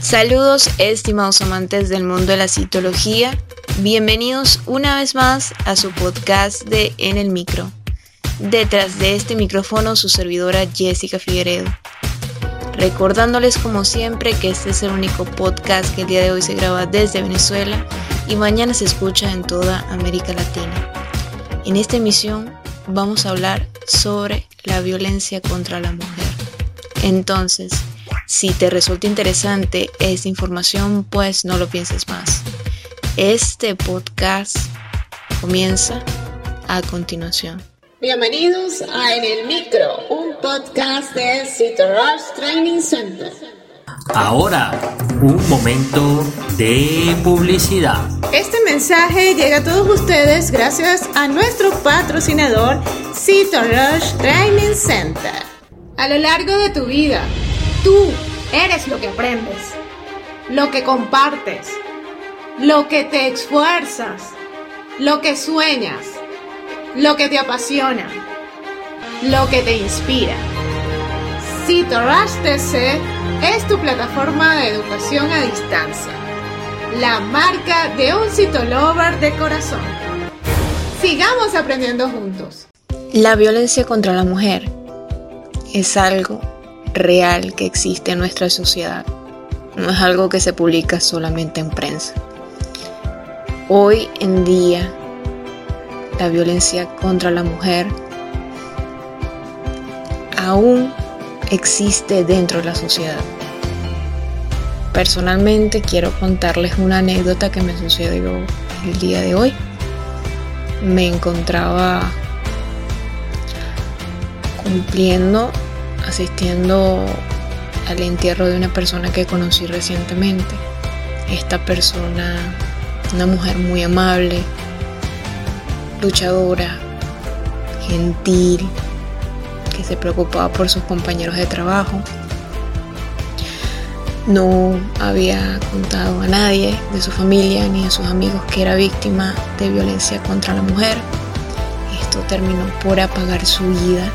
Saludos estimados amantes del mundo de la citología, bienvenidos una vez más a su podcast de En el Micro. Detrás de este micrófono su servidora Jessica Figueredo. Recordándoles como siempre que este es el único podcast que el día de hoy se graba desde Venezuela y mañana se escucha en toda América Latina. En esta emisión vamos a hablar sobre la violencia contra la mujer. Entonces, si te resulta interesante esta información, pues no lo pienses más. Este podcast comienza a continuación. Bienvenidos a En el Micro, un podcast de Rush Training Center. Ahora, un momento de publicidad. Este mensaje llega a todos ustedes gracias a nuestro patrocinador Rush Training Center. A lo largo de tu vida, Tú eres lo que aprendes, lo que compartes, lo que te esfuerzas, lo que sueñas, lo que te apasiona, lo que te inspira. CITORASH TC es tu plataforma de educación a distancia, la marca de un citolover de corazón. Sigamos aprendiendo juntos. La violencia contra la mujer es algo real que existe en nuestra sociedad. No es algo que se publica solamente en prensa. Hoy en día, la violencia contra la mujer aún existe dentro de la sociedad. Personalmente quiero contarles una anécdota que me sucedió el día de hoy. Me encontraba cumpliendo asistiendo al entierro de una persona que conocí recientemente. Esta persona, una mujer muy amable, luchadora, gentil, que se preocupaba por sus compañeros de trabajo. No había contado a nadie de su familia ni de sus amigos que era víctima de violencia contra la mujer. Esto terminó por apagar su vida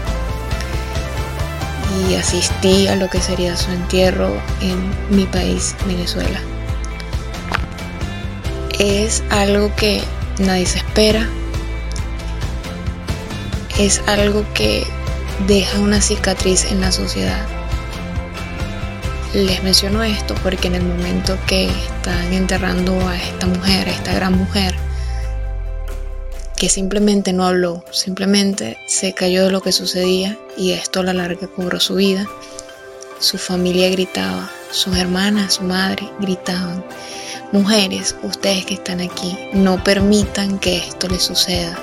y asistí a lo que sería su entierro en mi país, Venezuela. Es algo que nadie se espera, es algo que deja una cicatriz en la sociedad. Les menciono esto porque en el momento que están enterrando a esta mujer, a esta gran mujer, que simplemente no habló, simplemente se cayó de lo que sucedía y esto a la larga cobró su vida. Su familia gritaba, sus hermanas, su madre gritaban. Mujeres, ustedes que están aquí, no permitan que esto les suceda.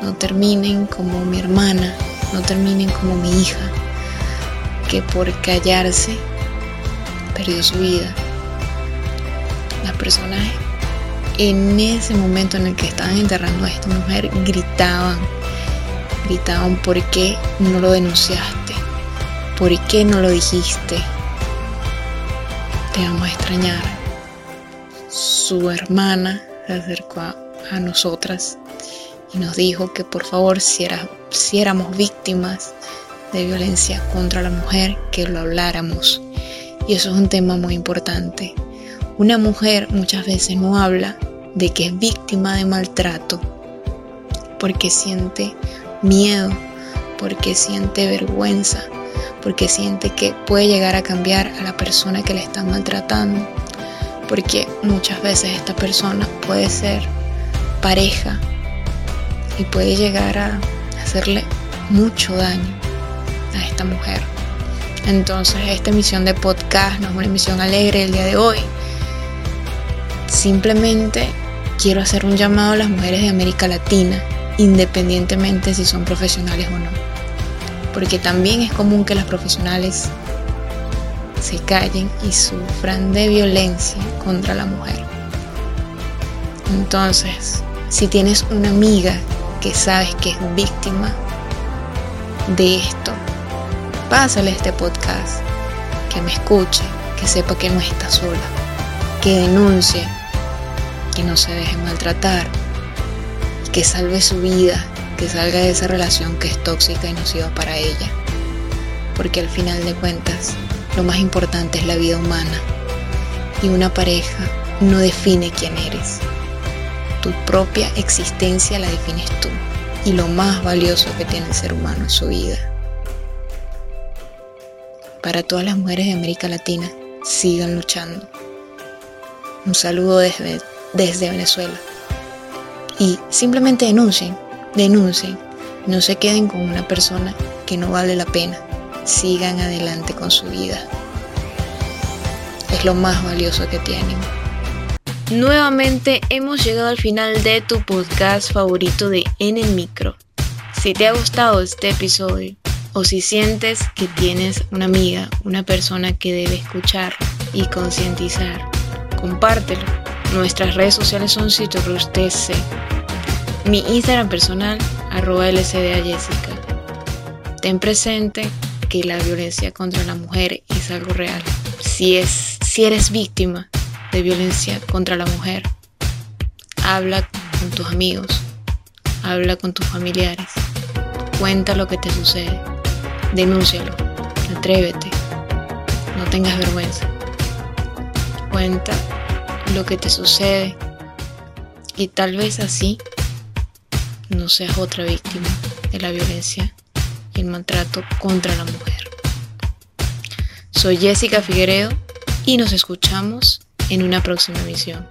No terminen como mi hermana, no terminen como mi hija, que por callarse perdió su vida. Las personas en ese momento en el que estaban enterrando a esta mujer, gritaban, gritaban, ¿por qué no lo denunciaste? ¿Por qué no lo dijiste? Te vamos a extrañar. Su hermana se acercó a, nosotras y nos dijo que por favor, si, si éramos víctimas de violencia contra la mujer, que lo habláramos. Y eso es un tema muy importante una mujer muchas veces no habla de que es víctima de maltrato porque siente miedo, porque siente vergüenza, porque siente que puede llegar a cambiar a la persona que le está maltratando, porque muchas veces esta persona puede ser pareja y puede llegar a hacerle mucho daño a esta mujer. Entonces esta emisión de podcast no es una emisión alegre el día de hoy, Simplemente quiero hacer un llamado a las mujeres de América Latina, independientemente si son profesionales o no. Porque también es común que las profesionales se callen y sufran de violencia contra la mujer. Entonces, si tienes una amiga que sabes que es víctima de esto, pásale este podcast, que me escuche, que sepa que no está sola, que denuncie que no se deje maltratar, que salve su vida, que salga de esa relación que es tóxica y nociva para ella. Porque al final de cuentas, lo más importante es la vida humana. y una pareja no define quién eres. Tu propia existencia la defines tú y lo más valioso que tiene el ser humano es su vida. Para todas las mujeres de América Latina, sigan luchando. Un saludo desde, desde Venezuela. Y simplemente denuncien, denuncien. No se queden con una persona que no vale la pena. Sigan adelante con su vida. Es lo más valioso que tienen. Nuevamente hemos llegado al final de tu podcast favorito de En el Micro. Si te ha gustado este episodio o si sientes que tienes una amiga, una persona que debe escuchar y concientizar, compártelo. Nuestras redes sociales son CitoRusTC. Mi Instagram personal, arroba LCDA Jessica. Ten presente que la violencia contra la mujer es algo real. Si, es, si eres víctima de violencia contra la mujer, habla con tus amigos, habla con tus familiares, cuenta lo que te sucede, denúncialo, atrévete, no tengas vergüenza, cuenta lo que te sucede y tal vez así no seas otra víctima de la violencia y el maltrato contra la mujer. Soy Jessica Figueredo y nos escuchamos en una próxima emisión.